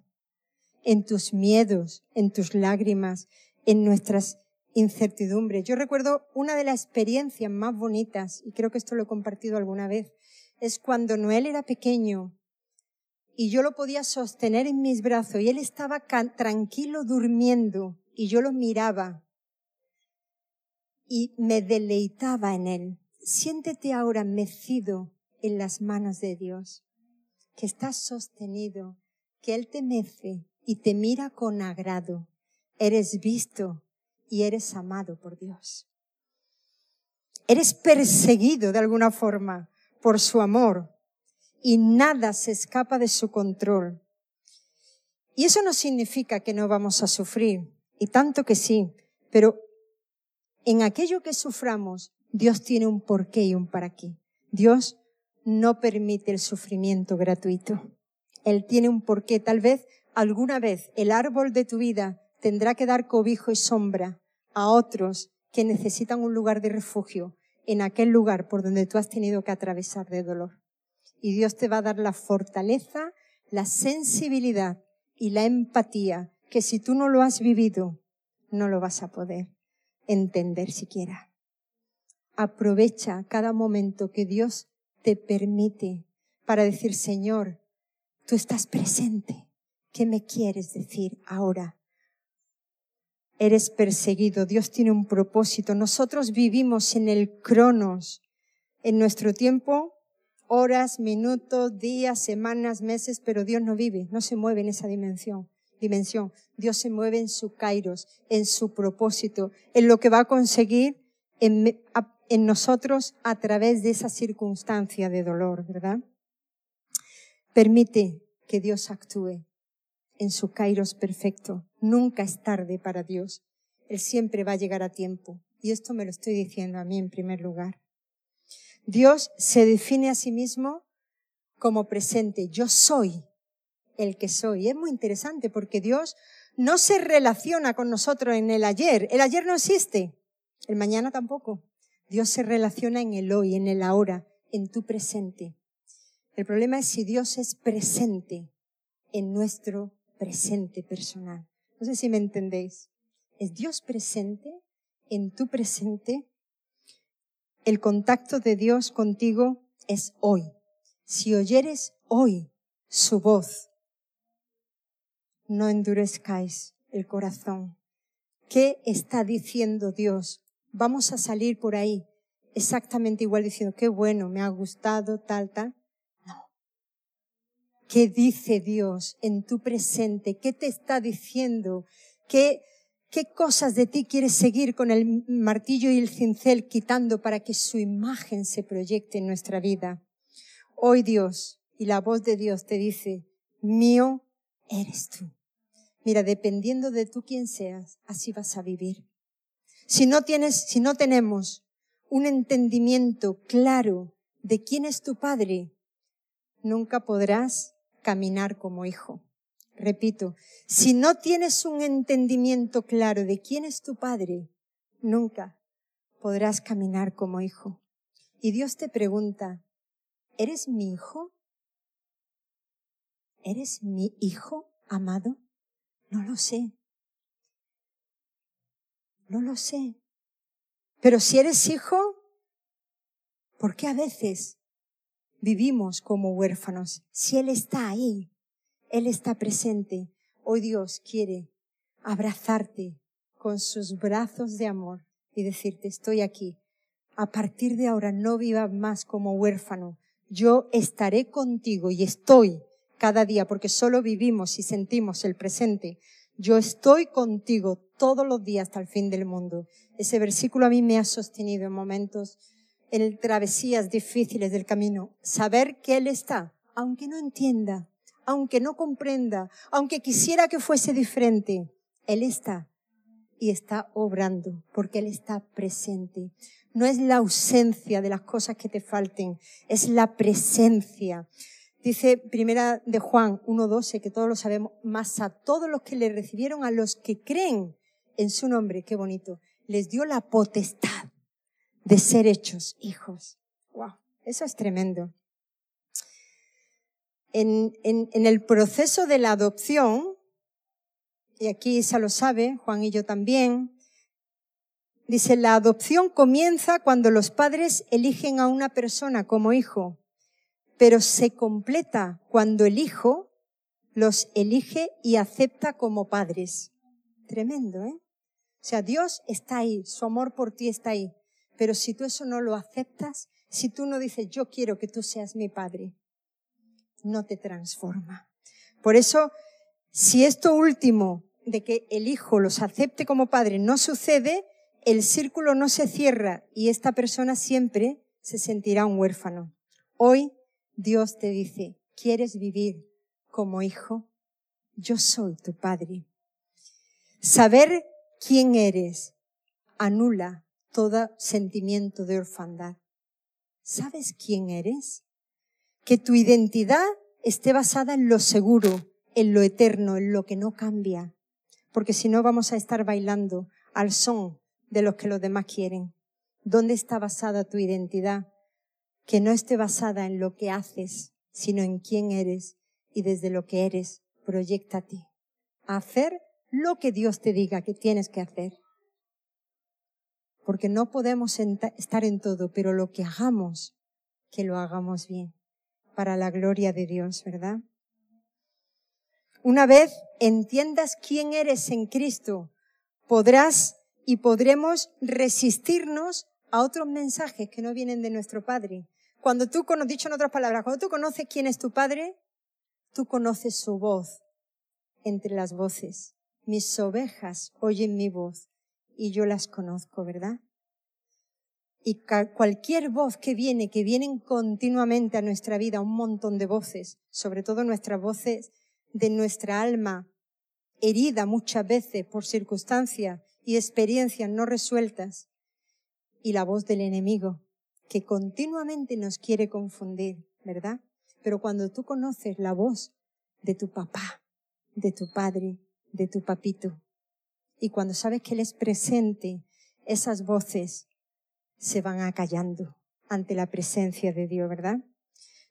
en tus miedos, en tus lágrimas, en nuestras incertidumbres. Yo recuerdo una de las experiencias más bonitas, y creo que esto lo he compartido alguna vez, es cuando Noel era pequeño y yo lo podía sostener en mis brazos y él estaba tranquilo durmiendo y yo lo miraba y me deleitaba en él. Siéntete ahora mecido en las manos de Dios, que estás sostenido, que Él te mece y te mira con agrado. Eres visto y eres amado por Dios. Eres perseguido de alguna forma por su amor y nada se escapa de su control. Y eso no significa que no vamos a sufrir, y tanto que sí, pero en aquello que suframos, Dios tiene un porqué y un para qué. Dios no permite el sufrimiento gratuito. Él tiene un porqué. Tal vez alguna vez el árbol de tu vida tendrá que dar cobijo y sombra a otros que necesitan un lugar de refugio en aquel lugar por donde tú has tenido que atravesar de dolor y Dios te va a dar la fortaleza, la sensibilidad y la empatía que si tú no lo has vivido, no lo vas a poder entender siquiera. Aprovecha cada momento que Dios te permite para decir, Señor, tú estás presente. ¿Qué me quieres decir ahora? Eres perseguido, Dios tiene un propósito. Nosotros vivimos en el cronos. En nuestro tiempo horas, minutos, días, semanas, meses, pero Dios no vive, no se mueve en esa dimensión. Dimensión. Dios se mueve en su kairos, en su propósito, en lo que va a conseguir en, en nosotros a través de esa circunstancia de dolor, ¿verdad? Permite que Dios actúe en su kairos perfecto. Nunca es tarde para Dios. Él siempre va a llegar a tiempo. Y esto me lo estoy diciendo a mí en primer lugar. Dios se define a sí mismo como presente. Yo soy el que soy. es muy interesante porque Dios no se relaciona con nosotros en el ayer. El ayer no existe. El mañana tampoco. Dios se relaciona en el hoy, en el ahora, en tu presente. El problema es si Dios es presente en nuestro presente personal. No sé si me entendéis. ¿Es Dios presente en tu presente? el contacto de Dios contigo es hoy. Si oyeres hoy su voz. No endurezcáis el corazón. ¿Qué está diciendo Dios? Vamos a salir por ahí exactamente igual diciendo, qué bueno, me ha gustado, tal, tal. ¿Qué dice Dios en tu presente? ¿Qué te está diciendo? ¿Qué, qué cosas de ti quieres seguir con el martillo y el cincel quitando para que su imagen se proyecte en nuestra vida? Hoy Dios y la voz de Dios te dice, mío eres tú. Mira, dependiendo de tú quién seas, así vas a vivir. Si no tienes, si no tenemos un entendimiento claro de quién es tu padre, nunca podrás caminar como hijo. Repito, si no tienes un entendimiento claro de quién es tu padre, nunca podrás caminar como hijo. Y Dios te pregunta, ¿eres mi hijo? ¿Eres mi hijo amado? No lo sé. No lo sé. Pero si eres hijo, ¿por qué a veces vivimos como huérfanos? Si Él está ahí, Él está presente. Hoy Dios quiere abrazarte con sus brazos de amor y decirte, estoy aquí. A partir de ahora no vivas más como huérfano. Yo estaré contigo y estoy cada día porque solo vivimos y sentimos el presente. Yo estoy contigo todos los días hasta el fin del mundo. Ese versículo a mí me ha sostenido en momentos, en travesías difíciles del camino. Saber que Él está, aunque no entienda, aunque no comprenda, aunque quisiera que fuese diferente, Él está y está obrando porque Él está presente. No es la ausencia de las cosas que te falten, es la presencia. Dice primera de Juan 1.12, que todos lo sabemos, más a todos los que le recibieron, a los que creen en su nombre, qué bonito, les dio la potestad de ser hechos hijos. Wow, eso es tremendo. En, en, en el proceso de la adopción, y aquí Isa lo sabe, Juan y yo también, dice, la adopción comienza cuando los padres eligen a una persona como hijo pero se completa cuando el Hijo los elige y acepta como padres. Tremendo, ¿eh? O sea, Dios está ahí, su amor por ti está ahí, pero si tú eso no lo aceptas, si tú no dices, yo quiero que tú seas mi padre, no te transforma. Por eso, si esto último de que el Hijo los acepte como padre no sucede, el círculo no se cierra y esta persona siempre se sentirá un huérfano. Hoy Dios te dice, ¿quieres vivir como hijo? Yo soy tu padre. Saber quién eres anula todo sentimiento de orfandad. ¿Sabes quién eres? Que tu identidad esté basada en lo seguro, en lo eterno, en lo que no cambia. Porque si no vamos a estar bailando al son de los que los demás quieren. ¿Dónde está basada tu identidad? que no esté basada en lo que haces, sino en quién eres y desde lo que eres, proyectate a hacer lo que Dios te diga que tienes que hacer. Porque no podemos estar en todo, pero lo que hagamos, que lo hagamos bien, para la gloria de Dios, ¿verdad? Una vez entiendas quién eres en Cristo, podrás y podremos resistirnos a otros mensajes que no vienen de nuestro Padre, cuando tú, dicho en otras palabras, cuando tú conoces quién es tu Padre, tú conoces su voz entre las voces. Mis ovejas oyen mi voz y yo las conozco, ¿verdad? Y cualquier voz que viene, que vienen continuamente a nuestra vida, un montón de voces, sobre todo nuestras voces de nuestra alma, herida muchas veces por circunstancias y experiencias no resueltas, y la voz del enemigo, que continuamente nos quiere confundir, ¿verdad? Pero cuando tú conoces la voz de tu papá, de tu padre, de tu papito, y cuando sabes que Él es presente, esas voces se van acallando ante la presencia de Dios, ¿verdad?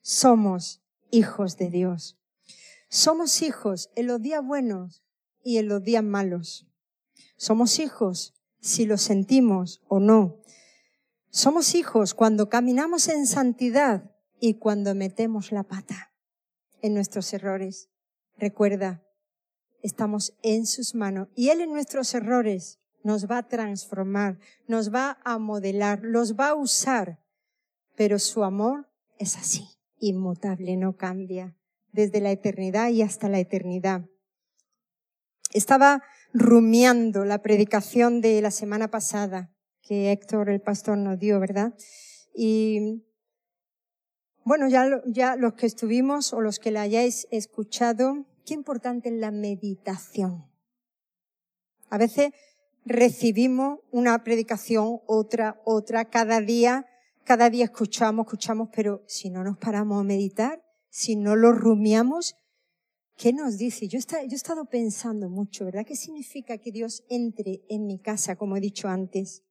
Somos hijos de Dios. Somos hijos en los días buenos y en los días malos. Somos hijos si lo sentimos o no. Somos hijos cuando caminamos en santidad y cuando metemos la pata. en nuestros errores. Recuerda, estamos en sus manos y Él en nuestros errores nos va a transformar, nos va a modelar, los va a usar, pero su amor es así, inmutable, no cambia, desde la eternidad y hasta la eternidad. Estaba rumiando la predicación de la semana pasada que Héctor, el pastor, nos dio, ¿verdad? Y bueno, ya, ya los que estuvimos o los que la hayáis escuchado, qué importante es la meditación. A veces recibimos una predicación, otra, otra, cada día, cada día escuchamos, escuchamos, pero si no nos paramos a meditar, si no lo rumiamos, ¿qué nos dice? Yo, he estado pensando mucho, ¿verdad? ¿Qué significa que Dios entre en mi casa, como he dicho antes?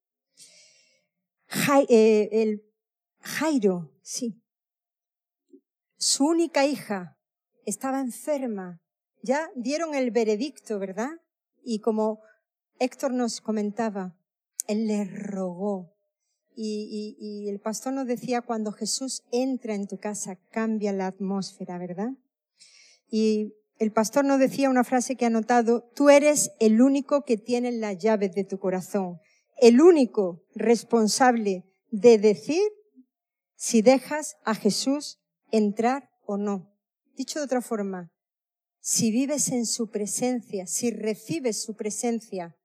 Eh, Jairo, sí. Su única hija estaba enferma. Ya dieron el veredicto, ¿verdad? Y como Héctor nos comentaba, él le rogó. Y, el pastor nos decía, cuando Jesús entra en tu casa, cambia la atmósfera, ¿verdad? Y el pastor nos decía una frase que ha notado, tú eres el único que tiene las llaves de tu corazón, el único responsable de decir si dejas a Jesús entrar o no. Dicho de otra forma, si vives en su presencia, si recibes su presencia,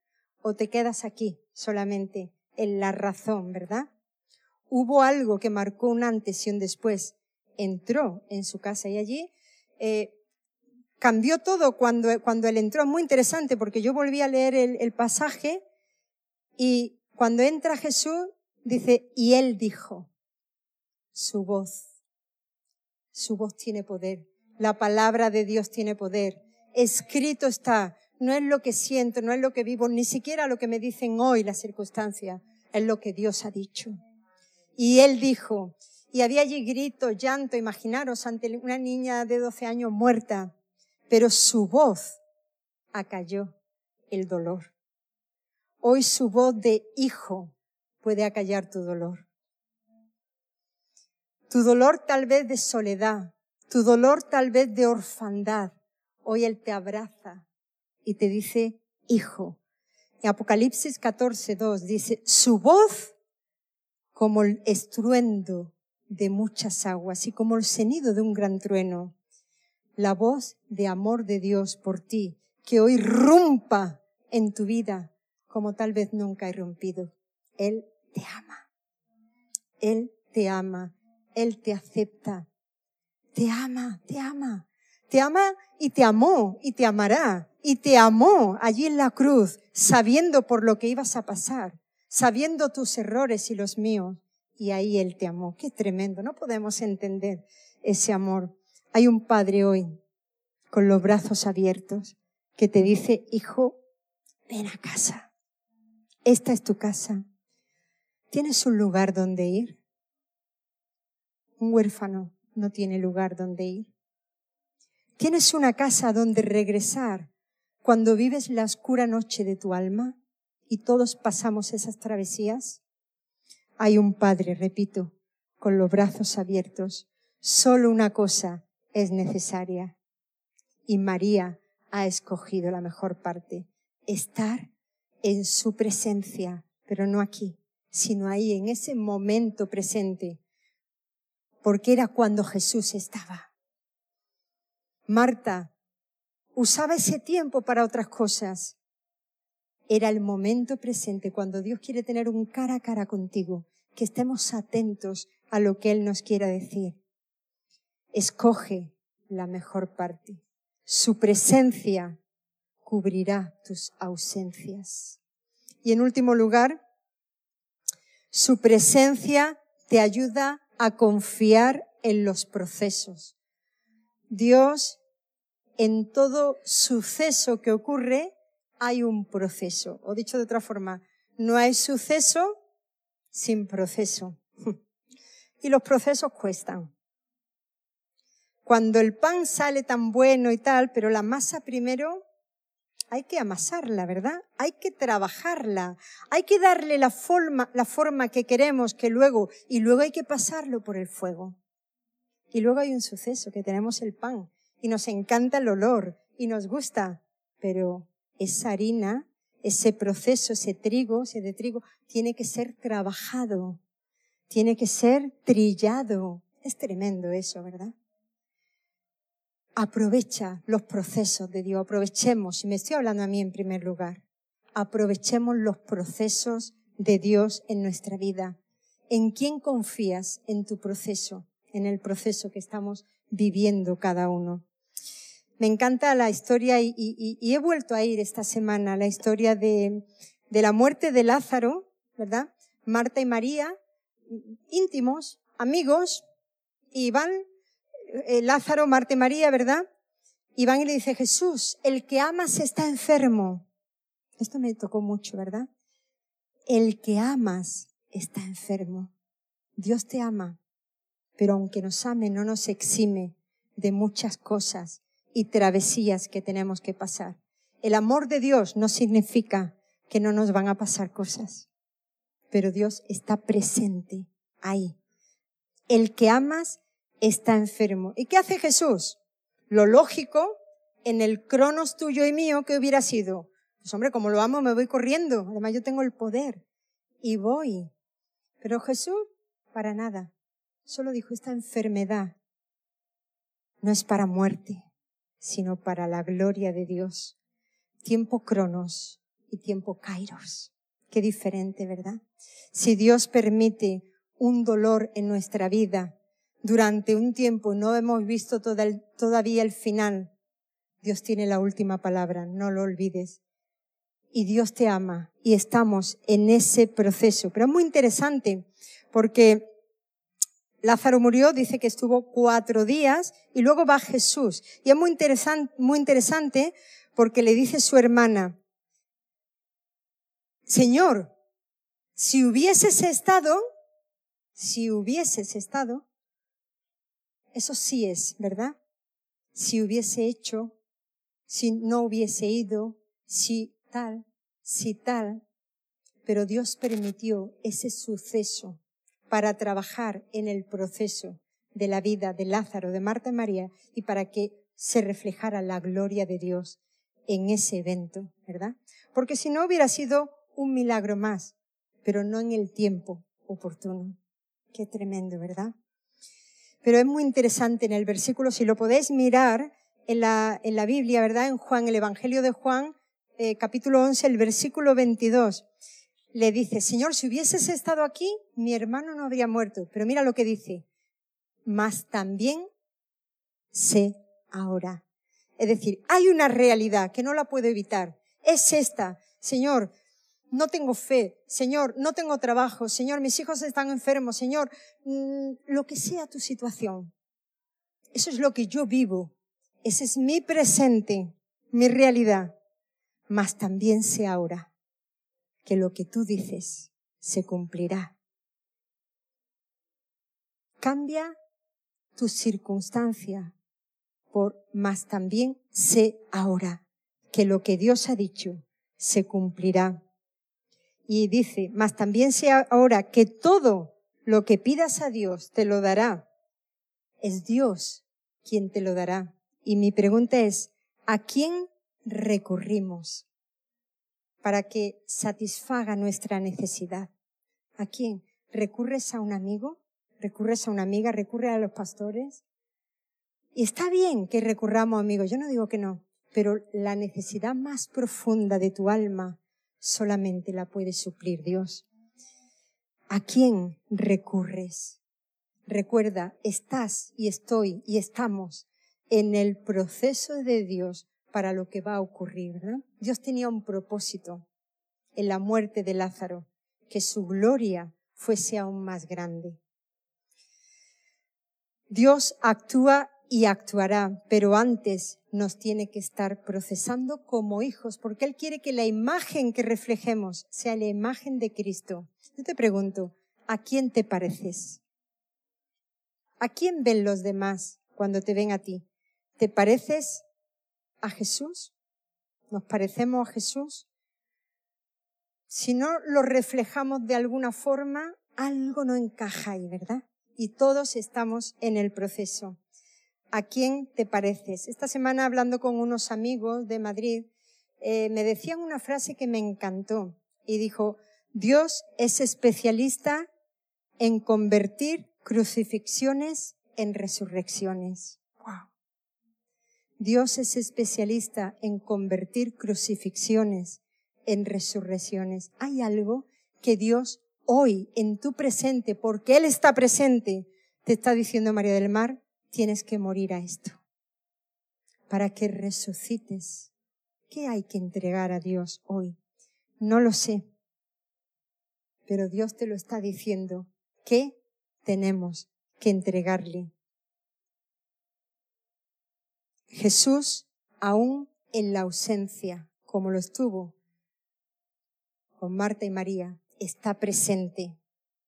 o te quedas aquí solamente en la razón, ¿verdad? Hubo algo que marcó un antes y un después. Entró en su casa y allí eh, cambió todo cuando, cuando él entró. Muy interesante porque yo volví a leer el, el pasaje y cuando entra Jesús dice, y él dijo, su voz, su voz tiene poder, la palabra de Dios tiene poder, escrito está, no es lo que siento, no es lo que vivo, ni siquiera lo que me dicen hoy las circunstancias, es lo que Dios ha dicho. Y él dijo, y había allí grito, llanto, imaginaros, ante una niña de 12 años muerta, pero su voz acalló el dolor. Hoy su voz de hijo puede acallar tu dolor. Tu dolor tal vez de soledad, tu dolor tal vez de orfandad. Hoy Él te abraza y te dice, hijo. En Apocalipsis 14, 2 dice, su voz como el estruendo de muchas aguas y como el sonido de un gran trueno. La voz de amor de Dios por ti, que hoy rumpa en tu vida como tal vez nunca ha irrumpido. Él te ama. Él te ama. Él te acepta. Te ama, te ama. Te ama y te amó y te amará. Y te amó allí en la cruz, sabiendo por lo que ibas a pasar, sabiendo tus errores y los míos. Y ahí Él te amó. Qué tremendo. No podemos entender ese amor. Hay un padre hoy con los brazos abiertos que te dice, hijo, ven a casa. Esta es tu casa. ¿Tienes un lugar donde ir? Un huérfano no tiene lugar donde ir. ¿Tienes una casa donde regresar cuando vives la oscura noche de tu alma y todos pasamos esas travesías? Hay un Padre, repito, con los brazos abiertos. Solo una cosa es necesaria. Y María ha escogido la mejor parte, estar en su presencia, pero no aquí, sino ahí, en ese momento presente, porque era cuando Jesús estaba. Marta usaba ese tiempo para otras cosas. Era el momento presente cuando Dios quiere tener un cara a cara contigo, que estemos atentos a lo que Él nos quiera decir. Escoge la mejor parte. Su presencia cubrirá tus ausencias. Y en último lugar, su presencia te ayuda a confiar en los procesos. Dios, en todo suceso que ocurre, hay un proceso. O dicho de otra forma, no hay suceso sin proceso. Y los procesos cuestan. Cuando el pan sale tan bueno y tal, pero la masa primero hay que amasarla, ¿verdad? Hay que trabajarla, hay que darle la forma, la forma que queremos que luego, y luego hay que pasarlo por el fuego. Y luego hay un suceso, que tenemos el pan y nos encanta el olor y nos gusta, pero esa harina, ese proceso, ese trigo, ese de trigo, tiene que ser trabajado, tiene que ser trillado. Es tremendo eso, ¿verdad? Aprovecha los procesos de Dios, aprovechemos, y me estoy hablando a mí en primer lugar, aprovechemos los procesos de Dios en nuestra vida. ¿En quién confías en tu proceso, en el proceso que estamos viviendo cada uno? Me encanta la historia y, he vuelto a ir esta semana la historia de, de la muerte de Lázaro, ¿verdad? Marta y María, íntimos, amigos, y van, eh, Lázaro, Marta y María, ¿verdad? Y y le dice, Jesús, el que amas está enfermo. Esto me tocó mucho, ¿verdad? El que amas está enfermo. Dios te ama, pero aunque nos ame, no nos exime de muchas cosas y travesías que tenemos que pasar. El amor de Dios no significa que no nos van a pasar cosas, pero Dios está presente ahí. El que amas está enfermo. ¿Y qué hace Jesús? Lo lógico en el cronos tuyo y mío que hubiera sido, pues hombre, como lo amo me voy corriendo, además yo tengo el poder y voy. Pero Jesús, para nada, solo dijo, esta enfermedad no es para muerte, sino para la gloria de Dios. Tiempo cronos y tiempo kairos. Qué diferente, ¿verdad? Si Dios permite un dolor en nuestra vida durante un tiempo, no hemos visto todavía el final, Dios tiene la última palabra, no lo olvides. Y Dios te ama y estamos en ese proceso. Pero es muy interesante porque Lázaro murió, dice que estuvo cuatro días y luego va Jesús. Y es muy interesante, muy interesante porque le dice su hermana, Señor, si hubieses estado, si hubieses estado, eso sí es, ¿verdad? Si hubiese hecho, si no hubiese ido, si tal, si tal, pero Dios permitió ese suceso para trabajar en el proceso de la vida de Lázaro, de Marta y María, y para que se reflejara la gloria de Dios en ese evento, ¿verdad? Porque si no hubiera sido un milagro más, pero no en el tiempo oportuno. Qué tremendo, ¿verdad? Pero es muy interesante en el versículo, si lo podéis mirar en la, en la Biblia, ¿verdad? En Juan, el Evangelio de Juan, eh, capítulo 11, el versículo 22 le dice, Señor, si hubieses estado aquí, mi hermano no habría muerto. Pero mira lo que dice, mas también sé ahora. Es decir, hay una realidad que no la puedo evitar. Es esta. Señor, no tengo fe. Señor, no tengo trabajo. Señor, mis hijos están enfermos. Señor, mm, lo que sea tu situación. Eso es lo que yo vivo. Ese es mi presente, mi realidad. Mas también sé ahora que lo que tú dices se cumplirá. Cambia tu circunstancia por más también sé ahora que lo que Dios ha dicho se cumplirá. Y dice, más también sé ahora que todo lo que pidas a Dios te lo dará. Es Dios quien te lo dará. Y mi pregunta es, ¿a quién recurrimos? para que satisfaga nuestra necesidad. ¿A quién? ¿Recurres a un amigo? ¿Recurres a una amiga? ¿Recurres a los pastores? Y está bien que recurramos a amigos, yo no digo que no, pero la necesidad más profunda de tu alma solamente la puede suplir Dios. ¿A quién recurres? Recuerda, estás y estoy y estamos en el proceso de Dios para lo que va a ocurrir. Dios tenía un propósito en la muerte de Lázaro, que su gloria fuese aún más grande. Dios actúa y actuará, pero antes nos tiene que estar procesando como hijos, porque Él quiere que la imagen que reflejemos sea la imagen de Cristo. Yo te pregunto, ¿a quién te pareces? ¿A quién ven los demás cuando te ven a ti? ¿Te pareces a Jesús? ¿Nos parecemos a Jesús? Si no lo reflejamos de alguna forma, algo no encaja ahí, ¿verdad? y todos estamos en el proceso. ¿A quién te pareces? Esta semana hablando con unos amigos de Madrid, eh, me decían una frase que me encantó y dijo, Dios es especialista en convertir crucifixiones en resurrecciones. Dios es especialista en convertir crucifixiones en resurrecciones. Hay algo que Dios hoy en tu presente, porque Él está presente, te está diciendo María del Mar, tienes que morir a esto para que resucites. ¿Qué hay que entregar a Dios hoy? No lo sé, pero Dios te lo está diciendo. ¿Qué tenemos que entregarle? Jesús, aún en la ausencia, como lo estuvo con Marta y María, está presente.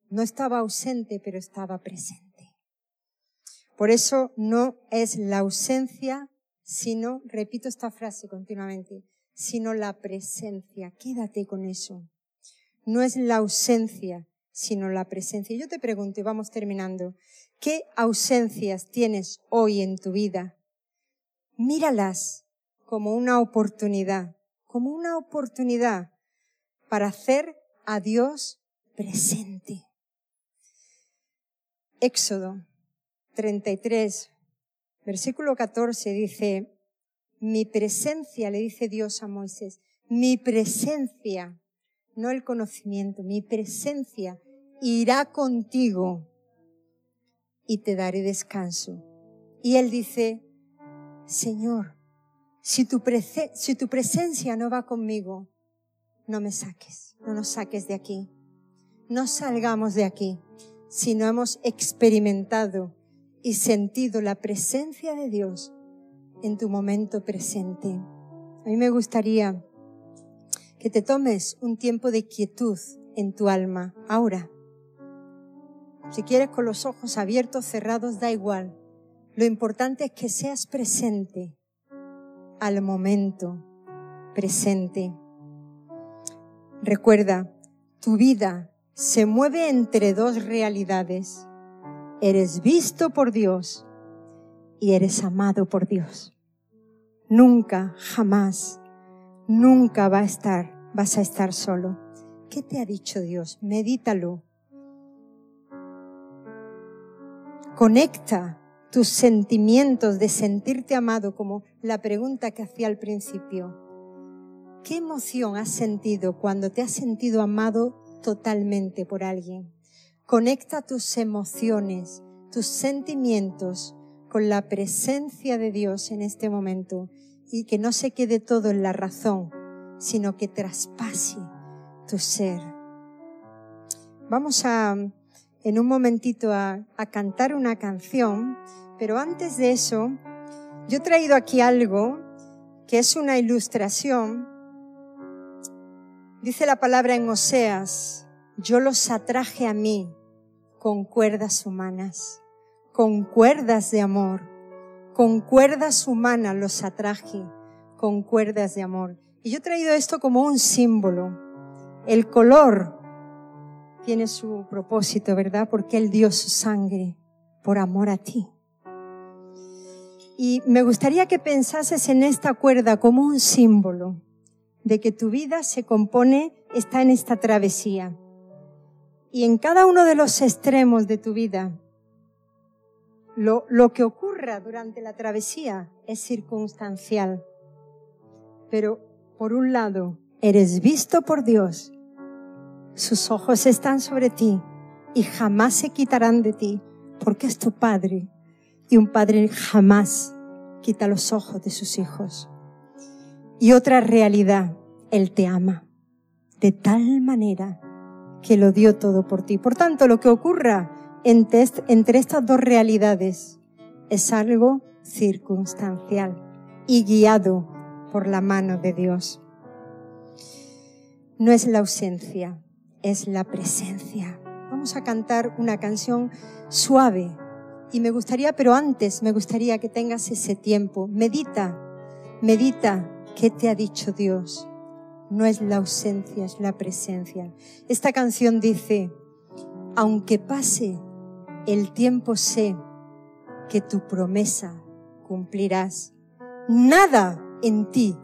No estaba ausente, pero estaba presente. Por eso no es la ausencia, sino, repito esta frase continuamente, sino la presencia. Quédate con eso. No es la ausencia, sino la presencia. Yo te pregunto, y vamos terminando, ¿qué ausencias tienes hoy en tu vida? Míralas como una oportunidad, como una oportunidad para hacer a Dios presente. Éxodo 33, versículo 14 dice, mi presencia, le dice Dios a Moisés, mi presencia, no el conocimiento, mi presencia irá contigo y te daré descanso. Y él dice, Señor, si tu, si tu presencia no va conmigo, no me saques, no nos saques de aquí. No salgamos de aquí si no hemos experimentado y sentido la presencia de Dios en tu momento presente. A mí me gustaría que te tomes un tiempo de quietud en tu alma ahora. Si quieres con los ojos abiertos, cerrados, da igual. Lo importante es que seas presente al momento presente. Recuerda, tu vida se mueve entre dos realidades. Eres visto por Dios y eres amado por Dios. Nunca, jamás, nunca va a estar, vas a estar solo. ¿Qué te ha dicho Dios? Medítalo. Conecta tus sentimientos de sentirte amado como la pregunta que hacía al principio. ¿Qué emoción has sentido cuando te has sentido amado totalmente por alguien? Conecta tus emociones, tus sentimientos con la presencia de Dios en este momento y que no se quede todo en la razón, sino que traspase tu ser. Vamos a, en un momentito a, a cantar una canción, pero antes de eso, yo he traído aquí algo que es una ilustración Dice la palabra en Oseas, yo los atraje a mí con cuerdas humanas, con cuerdas de amor, con cuerdas humanas los atraje, con cuerdas de amor. Y yo he traído esto como un símbolo. El color tiene su propósito, ¿verdad? Porque Él dio su sangre por amor a ti. Y me gustaría que pensases en esta cuerda como un símbolo de que tu vida se compone, está en esta travesía. Y en cada uno de los extremos de tu vida, lo, lo que ocurra durante la travesía es circunstancial. Pero, por un lado, eres visto por Dios, sus ojos están sobre ti y jamás se quitarán de ti, porque es tu Padre. Y un Padre jamás quita los ojos de sus hijos. Y otra realidad, Él te ama de tal manera que lo dio todo por ti. Por tanto, lo que ocurra entre, estas dos realidades es algo circunstancial y guiado por la mano de Dios. No es la ausencia, es la presencia. Vamos a cantar una canción suave y me gustaría, pero antes me gustaría que tengas ese tiempo. Medita, medita ¿Qué te ha dicho Dios? No es la ausencia, es la presencia. Esta canción dice, aunque pase el tiempo sé que tu promesa cumplirás. Nada en ti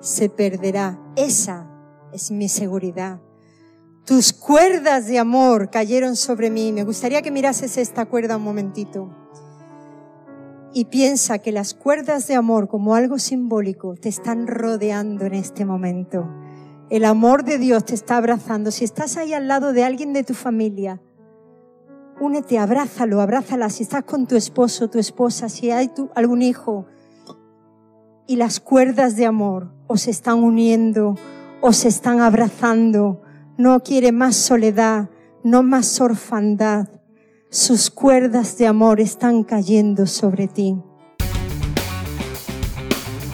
se perderá. Esa es mi seguridad. Tus cuerdas de amor cayeron sobre mí. Me gustaría que mirases esta cuerda un momentito. Y piensa que las cuerdas de amor como algo simbólico te están rodeando en este momento. El amor de Dios te está abrazando. Si estás ahí al lado de alguien de tu familia, únete, abrázalo, abrázala. Si estás con tu esposo, tu esposa, si hay algún hijo, y las cuerdas de amor os están uniendo, os están abrazando. No quiere más soledad, no más orfandad. Sus cuerdas de amor están cayendo sobre ti.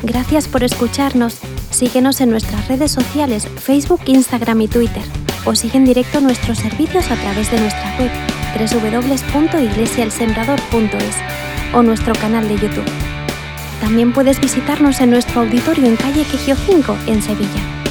Gracias por escucharnos. Síguenos en nuestras redes sociales, Facebook, Instagram y Twitter. O sigue en directo nuestros servicios a través de nuestra web www.iglesialsembrador.es o nuestro canal de YouTube. También puedes visitarnos en nuestro auditorio en calle Quejío 5, en Sevilla.